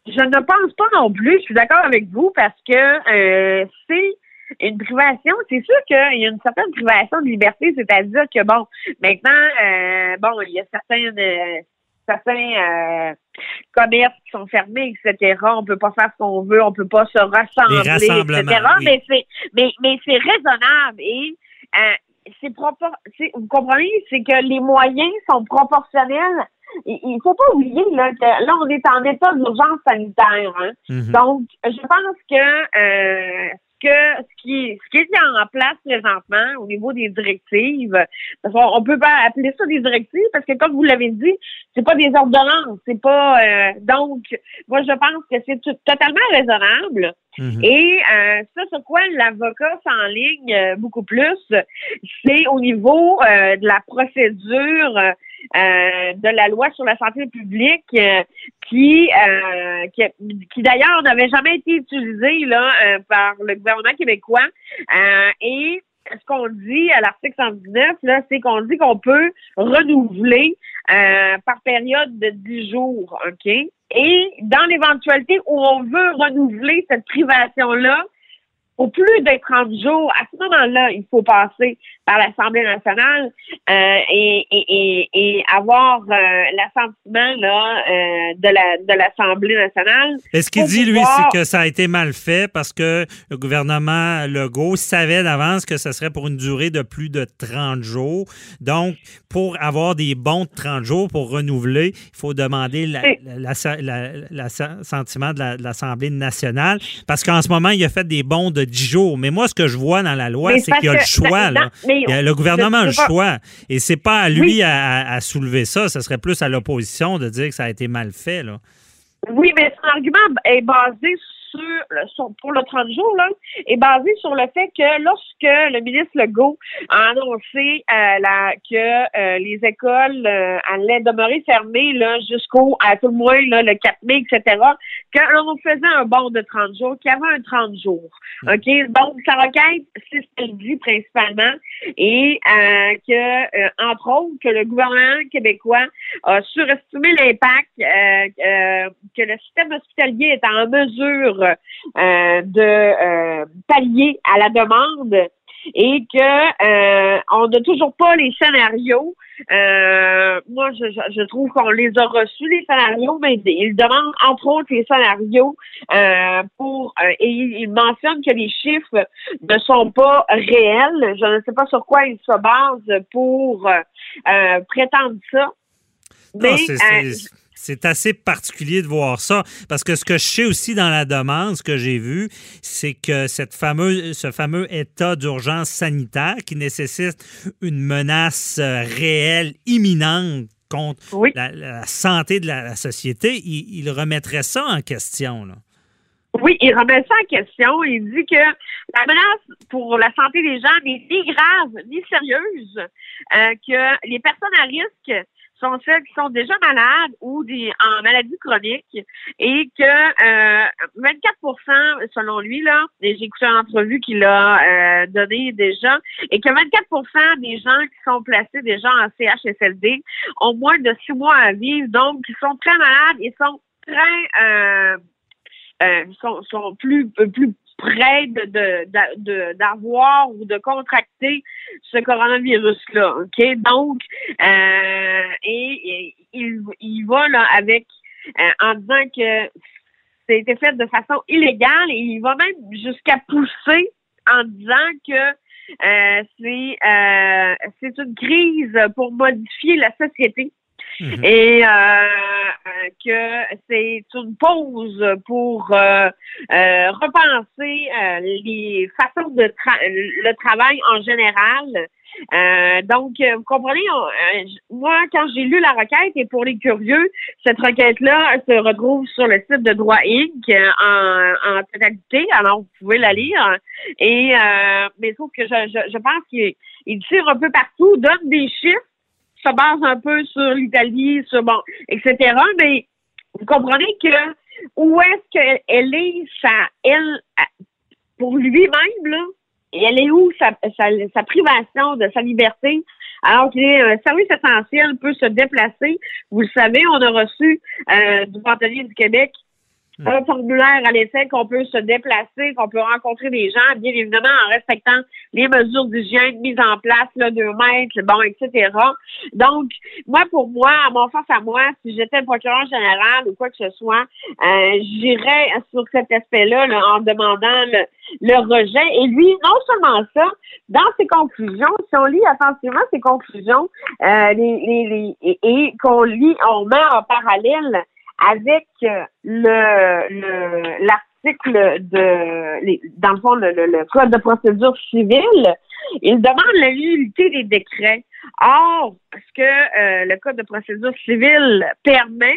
Je ne pense pas non plus. Je suis d'accord avec vous parce que euh, c'est une privation. C'est sûr qu'il y a une certaine privation de liberté, c'est-à-dire que bon, maintenant, euh, bon, il y a certaines euh, certains euh, commerces qui sont fermés, etc. On peut pas faire ce qu'on veut, on peut pas se rassembler, etc. oui. Mais c'est mais mais c'est raisonnable et c'est propor c'est- vous comprenez, c'est que les moyens sont proportionnels. Il, faut pas oublier là que là on est en état d'urgence sanitaire. Hein. Mhm. Donc, je pense que euh, que ce qui ce qui est mis en place présentement au niveau des directives, parce qu'on on peut pas appeler ça des directives parce que comme vous l'avez dit, c'est pas des ordonnances, c'est pas euh, donc moi je pense que c'est totalement raisonnable. Mhm. Et euh, ça sur quoi l'avocat s'enligne euh, beaucoup plus, c'est au niveau euh, de la procédure euh, de la loi sur la santé publique euh, qui, euh, qui, qui d'ailleurs n'avait jamais été utilisée là par le gouvernement québécois. Et ce qu'on dit à l'article 119, là, c'est qu'on dit qu'on peut renouveler euh, par période de 10 jours, OK? Et dans l'éventualité où on veut renouveler cette privation-là, au plus de 30 jours, à ce moment-là, il faut passer par l'Assemblée nationale euh, et, et, et, et avoir euh, l'assentiment là, euh, de la de l'Assemblée nationale. Et ce qu'il dit, lui, c'est que ça a été mal fait parce que le gouvernement Legault savait d'avance que ce serait pour une durée de plus de 30 jours? Donc, pour avoir des bons de 30 jours pour renouveler, il faut demander la- la- l'assentiment de la- de l'Assemblée nationale parce qu'en ce moment, il a fait des bons de 10 jours. Mais moi, ce que je vois dans la loi, c'est qu'il y a le choix. non, là. mais Il y a- le gouvernement a le pas. choix. Et c'est pas à lui Oui. à, à- à soulever ça. Ce serait plus à l'opposition de dire que ça a été mal fait. Là. Oui, mais son argument est basé sur, pour le 30 jours là, est basé sur le fait que lorsque le ministre Legault a annoncé euh, la, que euh, les écoles euh, allaient demeurer fermées là, jusqu'au, à tout le moins là, le 4 mai, etc., qu'on faisait un bond de 30 jours, qu'il y avait un 30 jours. Hmm. OK? Donc, sa requête, c'est ce qu'elle dit principalement, et que, entre autres, que le gouvernement québécois a surestimé l'impact, que le système hospitalier est en mesure euh, de euh, pallier à la demande et que euh, on n'a toujours pas les scénarios. moi, je, trouve qu'on les a reçus, les scénarios, mais ils demandent entre autres les scénarios pour et ils mentionnent que les chiffres ne sont pas réels. Je ne sais pas sur quoi ils se basent pour prétendre ça. Mais, c'est assez particulier de voir ça parce que ce que je sais aussi dans la demande, ce que j'ai vu, c'est que cette fameuse, ce fameux état d'urgence sanitaire qui nécessite une menace euh, réelle, imminente contre la, santé de la, société, il, remettrait ça en question. Là. Oui, il remet ça en question. Il dit que la menace pour la santé des gens n'est ni grave ni sérieuse, euh, que les personnes à risque sont celles qui sont déjà malades ou des, en maladie chronique et que euh, 24% selon lui, là, j'ai écouté une entrevue qu'il a euh, donnée déjà, et que 24% des gens qui sont placés déjà en CHSLD ont moins de six mois à vivre, donc ils sont très malades et sont très euh, euh, sont, sont plus plus près de, d'avoir ou de contracter ce coronavirus-là. OK? Donc, euh, et, il, il va là avec euh, en disant que c'était fait de façon illégale et il va même jusqu'à pousser en disant que euh, c'est euh, c'est une crise pour modifier la société. Mhm. Et euh, euh, que c'est une pause pour euh, repenser les façons de le travail en général. donc, vous comprenez, moi, quand j'ai lu la requête, et pour les curieux, cette requête-là se retrouve sur le site de Droit Inc. en, en totalité, alors vous pouvez la lire. Et mais sauf que je, je, je pense qu'il tire un peu partout, donne des chiffres, se base un peu sur l'Italie, sur bon, etc. Mais vous comprenez que où est-ce qu'elle est, sa, elle, pour lui-même, là, elle est où sa, privation de sa liberté, alors est un service essentiel, peut se déplacer. Vous le savez, on a reçu euh, du Bâtonnier du Québec. Un formulaire à l'effet qu'on peut se déplacer, qu'on peut rencontrer des gens, bien évidemment en respectant les mesures d'hygiène mises en place, là, deux mètres, bon, etc. Donc, moi, pour moi, à mon face à moi, si j'étais le procureur général ou quoi que ce soit, euh, j'irais sur cet aspect-là en demandant le, rejet. Et lui, non seulement ça, dans ses conclusions, si on lit attentivement ses conclusions, euh, les, les, et qu'on lit, on met en parallèle avec euh, le l'article de dans le fond le, code de procédure civile, il demande la nullité des décrets. Or, ce que euh, le code de procédure civile permet,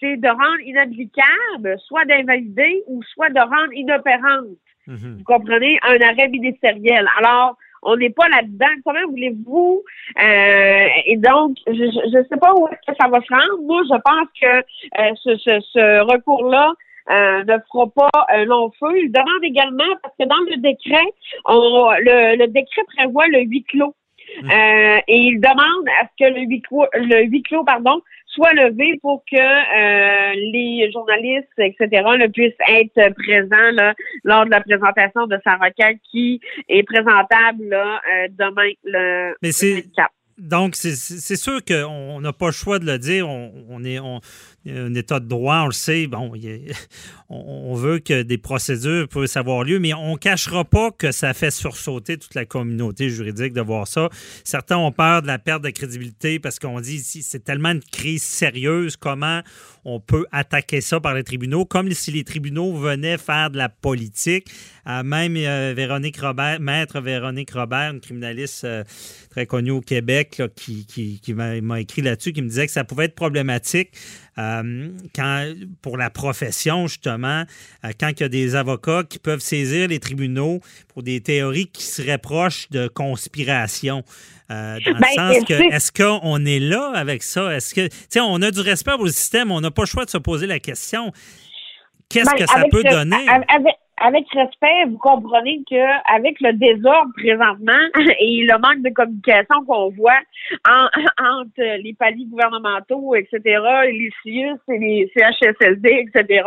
c'est de rendre inapplicable, soit d'invalider ou soit de rendre inopérante. Mm-hmm. Vous comprenez? Un arrêt ministériel. Alors, on n'est pas là-dedans. Comment voulez-vous? Euh, et donc, je ne sais pas où est-ce que ça va se rendre. Moi, je pense que euh, ce, ce, recours-là euh, ne fera pas un long feu. Il demande également, parce que dans le décret, on, le, le décret prévoit le huis clos. Mmh. Euh, et il demande à ce que le huis clos, le huis clos pardon, soit levé pour que euh, les journalistes, etc., ne puissent être présents là, lors de la présentation de sa requête qui est présentable là, euh, demain le, Mais c'est, Donc, c'est sûr qu'on n'a pas le choix de le dire. On, on est, on, un état de droit, on le sait, bon, on veut que des procédures puissent avoir lieu, mais on ne cachera pas que ça fait sursauter toute la communauté juridique de voir ça. Certains ont peur de la perte de crédibilité parce qu'on dit c'est tellement une crise sérieuse, comment on peut attaquer ça par les tribunaux, comme si les tribunaux venaient faire de la politique. Euh, même euh, Véronique Robert, maître Véronique Robert, une criminaliste euh, très connue au Québec, qui m'a écrit là-dessus, qui me disait que ça pouvait être problématique euh, quand, pour la profession, justement, euh, quand il y a des avocats qui peuvent saisir les tribunaux pour des théories qui seraient proches de conspiration. Euh, dans le Ben, sens que, est-ce qu'on est là avec ça? Est-ce que, tu sais, on a du respect pour le système, on n'a pas le choix de se poser la question. Qu'est-ce Ben, que ça peut donner? Avec, avec respect, vous comprenez que avec le désordre présentement et le manque de communication qu'on voit en- entre les paliers gouvernementaux, etc., les CIUS et les CHSLD, etc.,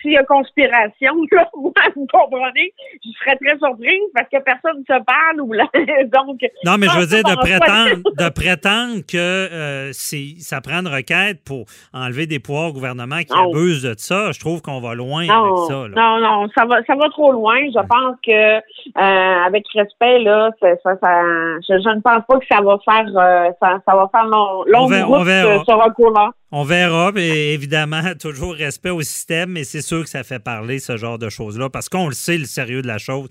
s'il y a conspiration, là, moi, vous comprenez, je serais très surprise parce que personne ne se parle ou là, donc. Non, mais je veux dire de prétendre, de prétendre que euh, ça prend une requête pour enlever des pouvoirs au gouvernement qui abusent de ça. Je trouve qu'on va loin Non, avec ça. là. non, non, ça va, ça va trop loin. Je pense que, euh, avec respect, là, ça, ça, ça- je, je ne pense pas que ça va faire, euh, ça, ça va faire long, longue route verra. euh, recours-là. On verra, mais évidemment, toujours respect au système, mais c'est sûr que ça fait parler ce genre de choses-là, parce qu'on le sait, le sérieux de la chose.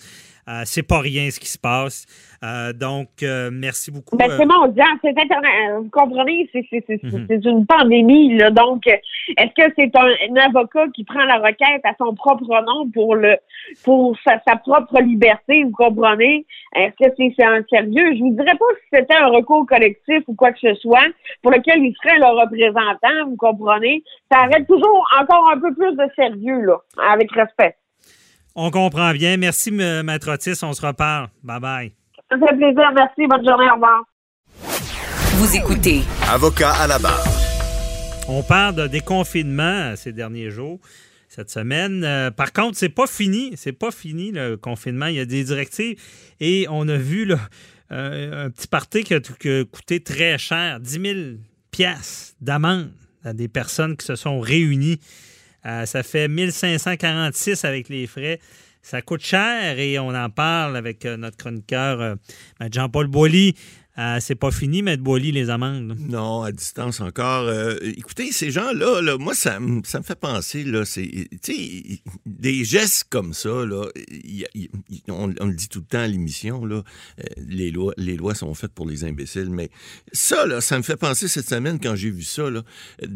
Euh, c'est pas rien ce qui se passe. Euh, donc, euh, merci beaucoup. Ben, c'est mondial, c'est. Vous comprenez, c'est, Mhm. c'est une pandémie, là. Donc, est-ce que c'est un, un avocat qui prend la requête à son propre nom pour le, pour sa, sa propre liberté, vous comprenez? Est-ce que c'est, c'est un sérieux? Je vous dirais pas si c'était un recours collectif ou quoi que ce soit pour lequel il serait le représentant, vous comprenez? Ça arrête toujours encore un peu plus de sérieux, là, avec respect. on comprend bien. Merci, M- Maître Otis. On se reparle. Bye-bye. Ça fait plaisir, merci, bonne journée, au revoir. Vous écoutez Avocat à la barre. On parle de déconfinement ces derniers jours, cette semaine. Euh, par contre, c'est pas fini. C'est pas fini le confinement. Il y a des directives et on a vu là, euh, un petit party qui a, qui a coûté très cher, 10 000 d'amende à des personnes qui se sont réunies. Euh, ça fait 1546 avec les frais. Ça coûte cher et on en parle avec euh, notre chroniqueur euh, Maître Jean-Paul Boilly. Euh, c'est pas fini, Maître Boilly, les amendes. Non, à distance encore. Euh, écoutez, ces gens-là, là, moi, ça, me- ça me fait penser, là, c'est, tu sais, des gestes comme ça, là, y on, on le dit tout le temps à l'émission, là, euh, les lois, les lois sont faites pour les imbéciles, mais ça, là, ça me fait penser cette semaine quand j'ai vu ça, là, dans,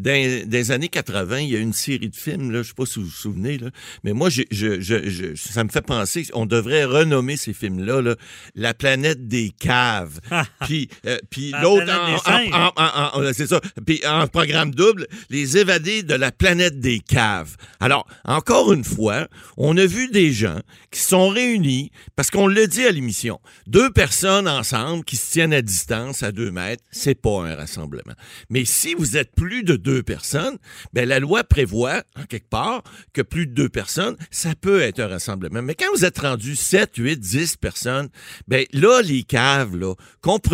dans les années 80, il y a une série de films, là, je sais pas si vous vous souvenez, là, mais moi, je, je, je- ça me fait penser, on devrait renommer ces films-là, là, La planète des caves. Puis, euh, puis La l'autre, en- c'est ça. Puis en programme double, les évadés de la planète des caves. Alors, encore une fois, on a vu des gens qui sont réunis, parce qu'on le dit à l'émission, deux personnes ensemble qui se tiennent à distance, à deux mètres, c'est pas un rassemblement. Mais si vous êtes plus de deux personnes, ben la loi prévoit, en quelque part, que plus de deux personnes, ça peut être un rassemblement. Mais quand vous êtes rendu 7, 8, 10 personnes, ben là, les caves, là,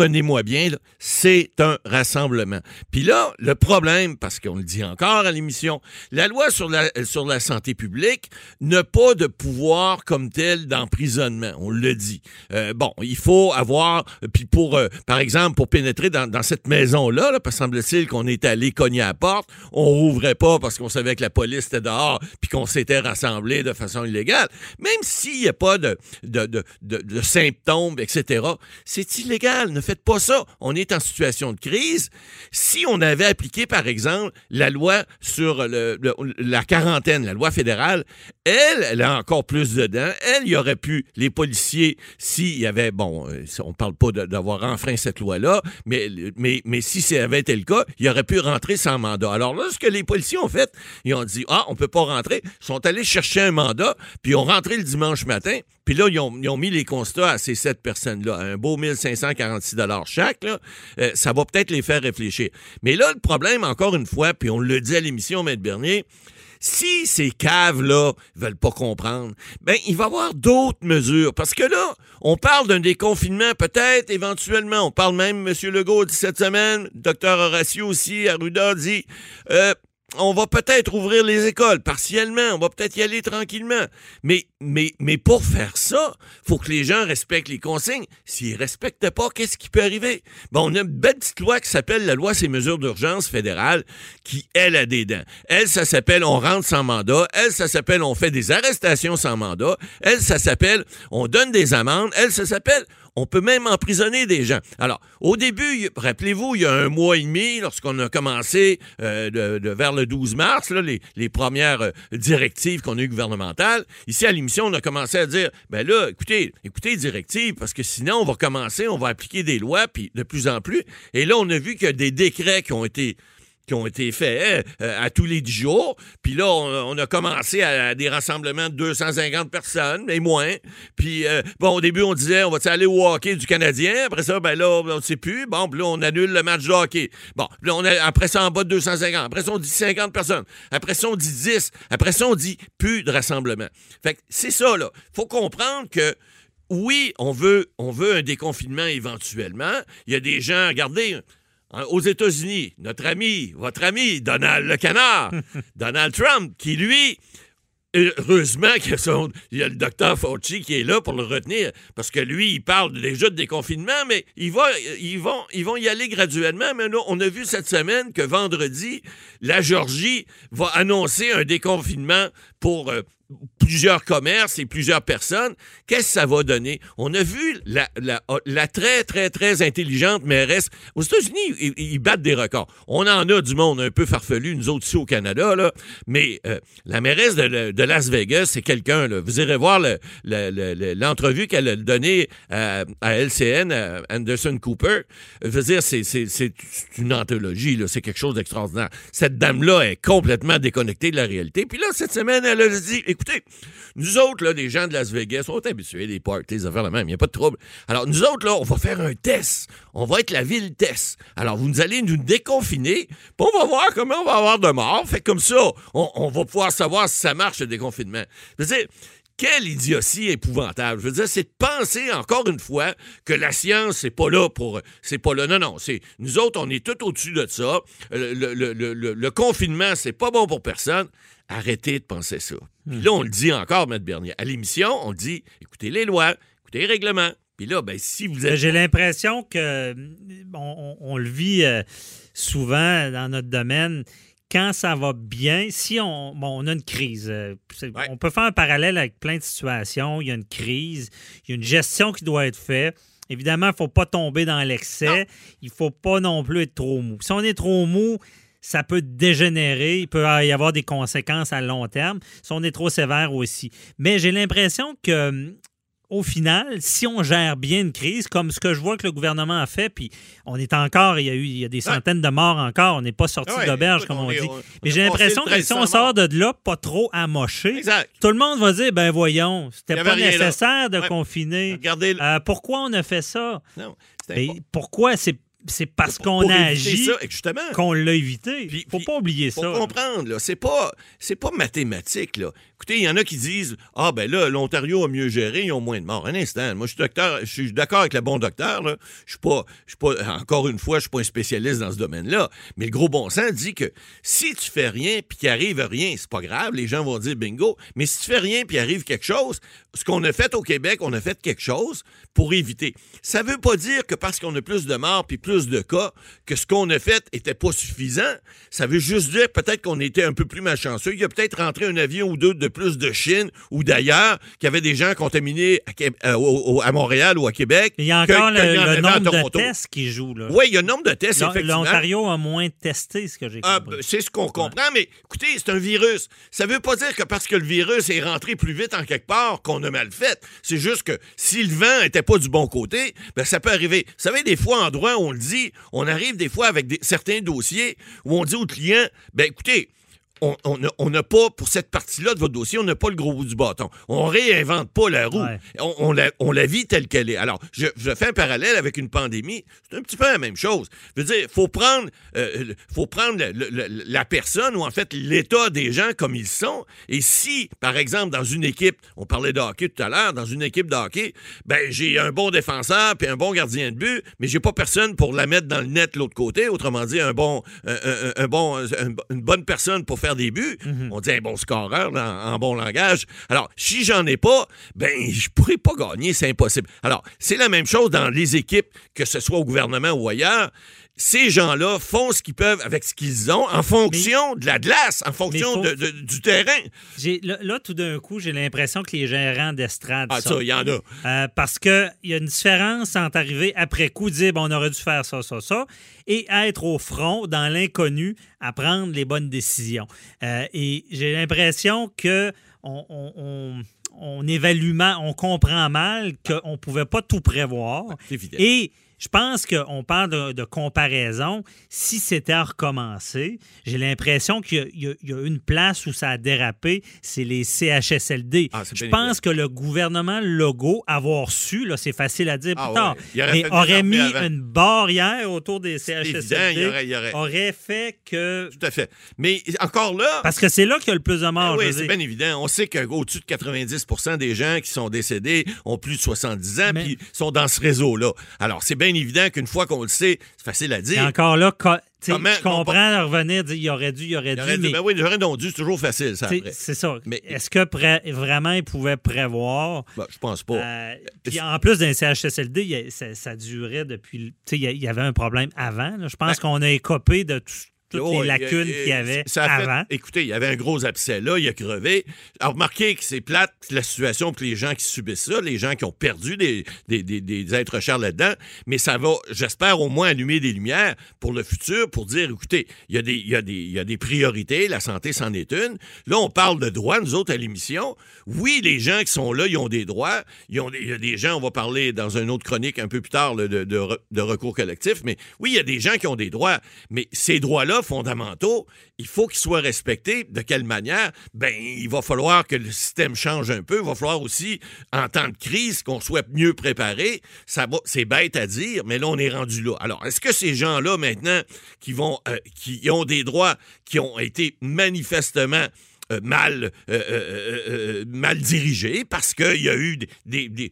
comprenez-moi bien, c'est un rassemblement. Puis là, le problème, parce qu'on le dit encore à l'émission, la loi sur la, sur la santé publique n'a pas de pouvoir comme tel d'emprisonnement. On le dit. Euh, bon, il faut avoir, puis pour, euh, par exemple, pour pénétrer dans, dans cette maison-là, là, semble-t-il qu'on est allé cogner à la porte, on rouvrait pas parce qu'on savait que la police était dehors, puis qu'on s'était rassemblés de façon illégale. Même s'il n'y a pas de, de, de, de, de symptômes, etc., c'est illégal. Ne faites pas ça. On est en situation de crise. Si on avait appliqué, par exemple, la loi sur la quarantaine, la loi fédérale, elle, elle a encore plus dedans. Elle, il y aurait pu, les policiers, s'il y avait, bon, euh, on parle pas d'avoir enfreint cette loi-là, mais, si ça avait été le cas, il aurait pu rentrer sans mandat. Alors là, ce que les policiers ont fait, ils ont dit, ah, on peut pas rentrer. Ils sont allés chercher un mandat, puis ils ont rentré le dimanche matin, puis là, ils ont, ils mis les constats à ces sept personnes-là. Un beau 1546 chaque, là, euh, ça va peut-être les faire réfléchir. Mais là, le problème, encore une fois, puis on le dit à l'émission, Maître Bernier, si ces caves-là veulent pas comprendre, ben, il va y avoir d'autres mesures. Parce que là, on parle d'un déconfinement, peut-être, éventuellement. On parle même, M. Legault dit cette semaine, Dr. Horacio aussi, Arruda dit, euh, on va peut-être ouvrir les écoles partiellement, on va peut-être y aller tranquillement. Mais, mais, mais pour faire ça, faut que les gens respectent les consignes. S'ils respectent pas, qu'est-ce qui peut arriver? Bon, on a une belle petite loi qui s'appelle la loi sur mesures d'urgence fédérale qui, elle, a des dents. Elle, ça s'appelle on rentre sans mandat. Elle, ça s'appelle on fait des arrestations sans mandat. Elle, ça s'appelle on donne des amendes. Elle, ça s'appelle on peut même emprisonner des gens. Alors, au début, rappelez-vous, il y a un mois et demi, lorsqu'on a commencé euh, vers le 12 mars, les, premières euh, directives qu'on a eues gouvernementales, ici à l'émission, on a commencé à dire, ben là, écoutez, écoutez directives, parce que sinon, on va commencer, on va appliquer des lois, puis de plus en plus. Et là, on a vu qu'il y a des décrets qui ont été qui ont été faits euh, à tous les dix jours. Puis là, on, a commencé à, des rassemblements de 250 personnes, mais moins. Puis, euh, bon, au début, on disait, on va aller au hockey du Canadien? Après ça, ben là, on ne sait plus. Bon, puis là, on annule le match de hockey. Bon, puis là, on a, après ça, en bas de 250. Après ça, on dit 50 personnes. Après ça, on dit 10. Après ça, on dit plus de rassemblement. Fait que c'est ça, là. faut comprendre que oui, on veut, on veut un déconfinement éventuellement. Il y a des gens, regardez, Hein, aux États-Unis, notre ami, votre ami, Donald le Canard, Donald Trump, qui lui, heureusement qu'il y a le docteur Fauci qui est là pour le retenir, parce que lui, il parle déjà de déconfinement, mais il va, ils, vont, ils vont y aller graduellement. Mais là, on a vu cette semaine que vendredi, la Georgie va annoncer un déconfinement pour euh, plusieurs commerces et plusieurs personnes, qu'est-ce que ça va donner? On a vu la, la, très, très, très intelligente mairesse. Aux États-Unis, ils, battent des records. On en a du monde un peu farfelu, nous autres ici au Canada, là. mais euh, la mairesse de, Las Vegas, c'est quelqu'un. Vous irez voir l'entrevue qu'elle a donnée à, LCN, à Anderson Cooper. Je veux dire, c'est une anthologie, c'est quelque chose d'extraordinaire. Cette dame-là est complètement déconnectée de la réalité. Puis là, cette semaine, elle a dit, écoutez, nous autres, là, les gens de Las Vegas, sont habitués des parties, des affaires la même, il n'y a pas de trouble. Alors, nous autres, là, on va faire un test. On va être la ville test. Alors, vous allez nous déconfiner, puis on va voir comment on va avoir de morts. Fait comme ça, on, va pouvoir savoir si ça marche, le déconfinement. Je veux dire, quelle idiotie épouvantable. Je veux dire, c'est de penser encore une fois que la science, c'est pas là pour. C'est pas là. Non, non. C'est, nous autres, on est tout au-dessus de ça. Le, le, le confinement, c'est pas bon pour personne. Arrêtez de penser ça. Puis là, on le dit encore, M. Bernier. À l'émission, on dit écoutez les lois, écoutez les règlements. Puis là, ben, si vous êtes. J'ai l'impression que on, le vit euh, souvent dans notre domaine. Quand ça va bien, si on, on a une crise, euh, on peut faire un parallèle avec plein de situations. Il y a une crise, il y a une gestion qui doit être faite. Évidemment, il ne faut pas tomber dans l'excès. Il ne faut pas non plus être trop mou. Si on est trop mou, ça peut dégénérer, il peut y avoir des conséquences à long terme si on est trop sévère aussi. Mais j'ai l'impression que hum, au final, si on gère bien une crise, comme ce que je vois que le gouvernement a fait, puis on est encore, il y a eu il y a des centaines de morts encore, on n'est pas sorti d'auberge, comme on, dit. Mais j'ai l'impression que si on sort de là, pas trop amoché, tout le monde va dire, ben voyons, c'était pas nécessaire de confiner. Regardez, euh, pourquoi on a fait ça? Non, pourquoi c'est c'est parce qu'on a agi qu'on l'a évité. Il faut pas oublier ça. Faut comprendre, c'est pas, pas mathématique. Là. Écoutez, il y en a qui disent Ah, ben là, l'Ontario a mieux géré, ils ont moins de morts. Un instant, moi, je suis docteur, je suis d'accord avec le bon docteur. Là. Je suis pas, je suis pas, encore une fois, je suis pas un spécialiste dans ce domaine-là. Mais le gros bon sens dit que si tu fais rien puis qu'il arrive rien, c'est pas grave, les gens vont dire bingo. Mais si tu fais rien puis arrive quelque chose, ce qu'on a fait au Québec, on a fait quelque chose pour éviter. Ça veut pas dire que parce qu'on a plus de morts puis plus de cas, que ce qu'on a fait était pas suffisant. Ça veut juste dire peut-être qu'on était un peu plus malchanceux. Il y a peut-être rentré un avion ou deux de plus de Chine ou d'ailleurs, qu'il y avait des gens contaminés à, euh, Montréal ou à Québec. Il y a encore le, nombre de tests qui joue. Là. Oui, il y a un nombre de tests. L'Ontario a moins testé, ce que j'ai ah, compris. c'est ce qu'on comprend, mais écoutez, c'est un virus. Ça ne veut pas dire que parce que le virus est rentré plus vite en quelque part qu'on a mal fait. C'est juste que si le vent n'était pas du bon côté, ben, ça peut arriver. Vous savez, des fois, en droit, on le on arrive des fois avec certains dossiers où on dit au client, ben écoutez, on n'a pas, pour cette partie-là de votre dossier, on n'a pas le gros bout du bâton. On réinvente pas la roue. On, la, vit telle qu'elle est. Alors, je, fais un parallèle avec une pandémie. C'est un petit peu la même chose. Je veux dire, il faut prendre, euh, faut prendre la personne ou en fait l'état des gens comme ils sont. Et si, par exemple, dans une équipe, on parlait de hockey tout à l'heure, dans une équipe de hockey, ben, j'ai un bon défenseur puis un bon gardien de but, mais j'ai pas personne pour la mettre dans le net de l'autre côté. Autrement dit, un bon, un, bon, une bonne personne pour faire début. Mhm. On dit un bon scoreur en, bon langage. Alors, si j'en ai pas, ben, je pourrais pas gagner, c'est impossible. Alors, c'est la même chose dans les équipes, que ce soit au gouvernement ou ailleurs ces gens-là font ce qu'ils peuvent avec ce qu'ils ont en fonction de la glace, en fonction faut- de- de- du terrain. Là, là, tout d'un coup, j'ai l'impression que les gérants d'estrade. Ah, sont- ça, il y en a. Euh, parce qu'il y a une différence entre arriver après coup, dire bon, on aurait dû faire ça, ça, ça, et être au front, dans l'inconnu, à prendre les bonnes décisions. Euh, et j'ai l'impression que on, on- on- on évalue mal, on comprend mal qu'on ne pouvait pas tout prévoir. C'est évident. Et je pense qu'on parle de, de comparaison. Si c'était à recommencer, j'ai l'impression qu'il y a- y, une place où ça a dérapé, c'est les CHSLD. Ah, je bien pense que le gouvernement Legault, avoir su, là, c'est facile à dire plus Ah, tard, ouais. Il aurait mais aurait mis avant. une barrière autour des CHSLD, évident, il y aurait- il aurait- aurait fait que... Tout à fait. Mais encore là. Parce que c'est là qu'il y a le plus de morts. Ah oui, c'est bien évident. On sait qu'au-dessus de 90% des gens qui sont décédés ont plus de 70 ans Mais- puis sont dans ce réseau-là. Alors, c'est bien évident qu'une fois qu'on le sait, c'est facile à Et dire. encore là, Comment- je comprends revenir, dire il aurait dû, il aurait Il dû, aurait dit, mais ben oui, j'aurais donc dû, c'est toujours facile, ça, c'est ça. Mais- Est-ce que pré- vraiment ils pouvaient prévoir? Ben, je pense pas. Euh, puis en plus d'un CHSLD, a- ça, ça durait depuis. Tu sais, il y a- il y avait un problème avant. là. Je pense Ben- qu'on a écopé de tout- toutes Oh, les lacunes il- il- qu'il y avait ça a fait- avant. écoutez, il y avait un gros abcès là, il a crevé. Alors, remarquez que c'est plate la situation pour les gens qui subissent ça, les gens qui ont perdu des, des, des- des êtres chers là-dedans, mais ça va, j'espère, au moins allumer des lumières pour le futur, pour dire, écoutez, il y, a des, il, y a des, il y a des priorités, la santé, c'en est une. Là, on parle de droits, nous autres, à l'émission. Oui, les gens qui sont là, ils ont des droits. Ils ont des- il y a des gens, on va parler dans une autre chronique un peu plus tard là, de, de recours collectif, mais oui, il y a des gens qui ont des droits, mais ces droits-là fondamentaux, il faut qu'ils soient respectés. De quelle manière? Ben, il va falloir que le système change un peu. Il va falloir aussi, en temps de crise, qu'on soit mieux préparé. C'est bête à dire, mais là, on est rendu là. Alors, est-ce que ces gens-là, maintenant, qui euh, ont des droits qui ont été manifestement euh, mal, euh, euh, parce qu'il y a eu des. des,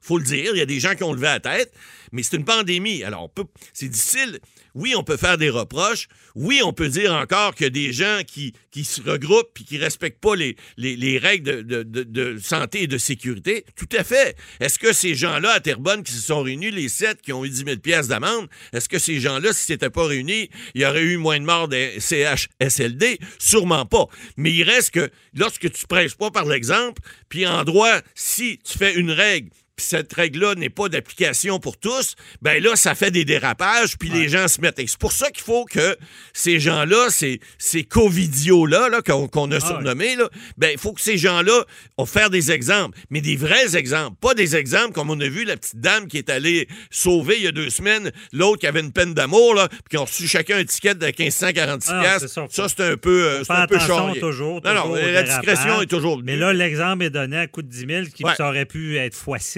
faut le dire, il y a des gens qui ont levé la tête, mais c'est une pandémie. Alors, c'est difficile. Oui, on peut faire des reproches. Oui, on peut dire encore qu'il y a des gens qui, se regroupent puis qui respectent pas les, les, les règles de, santé et de sécurité. Tout à fait. Est-ce que ces gens-là à Terrebonne qui se sont réunis, les sept qui ont eu 10 000 pièces d'amende, est-ce que ces gens-là, s'ils s'étaient pas réunis, il y aurait eu moins de morts des CHSLD? Sûrement pas. Mais il reste que lorsque tu prêches pas par l'exemple, puis en droit, si tu fais une règle puis cette règle-là n'est pas d'application pour tous, ben là, ça fait des dérapages, puis les gens se mettent. Et c'est pour ça qu'il faut que ces gens-là, ces, ces Covidios-là, là, qu'on a Ah surnommés, là, ben, il faut que ces gens-là ont faire des exemples, mais des vrais exemples, pas des exemples comme on a vu la petite dame qui est allée sauver il y a deux semaines, l'autre qui avait une peine d'amour, là, puis qui ont reçu chacun un ticket de 1546 Ah, ça. C'est un peu, euh, un peu charrier. toujours, Non, non, la discrétion est toujours Mais là, l'exemple est donné à coup de 10 000, qui Ouais. ça aurait pu être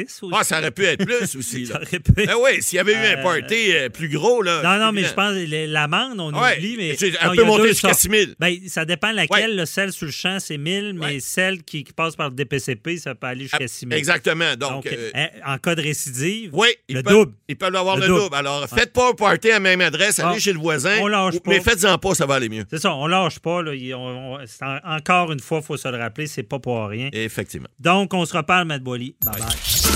x6 aussi. Ah, ça aurait pu être plus aussi. Ça aurait pu être- Ah oui, s'il y avait eu un Euh, party euh, plus gros, là. Non, non, mais je pense l'amende, on Ouais, oublie, mais. c'est un non, peu il y a monté deux jusqu'à sortes. 6 000. Ben, ça dépend laquelle. Ouais. Le celle sur le champ, c'est 1000, mais Ouais. celle qui, qui passe par le DPCP, ça peut aller jusqu'à Ah, 6 000. Exactement. Donc, Donc, euh, hein, en cas de récidive, oui, le peuvent, double. Ils peuvent avoir Le le, double. double. Alors, faites pas un party à la même adresse, allez Ah, chez le voisin. on lâche pas. Mais faites-en pas, ça va aller mieux. c'est ça, on lâche pas. Là, on- on- encore une fois, il faut se le rappeler, c'est pas pour rien. Effectivement. Donc, on se reparle, Matt Boily. Bye bye.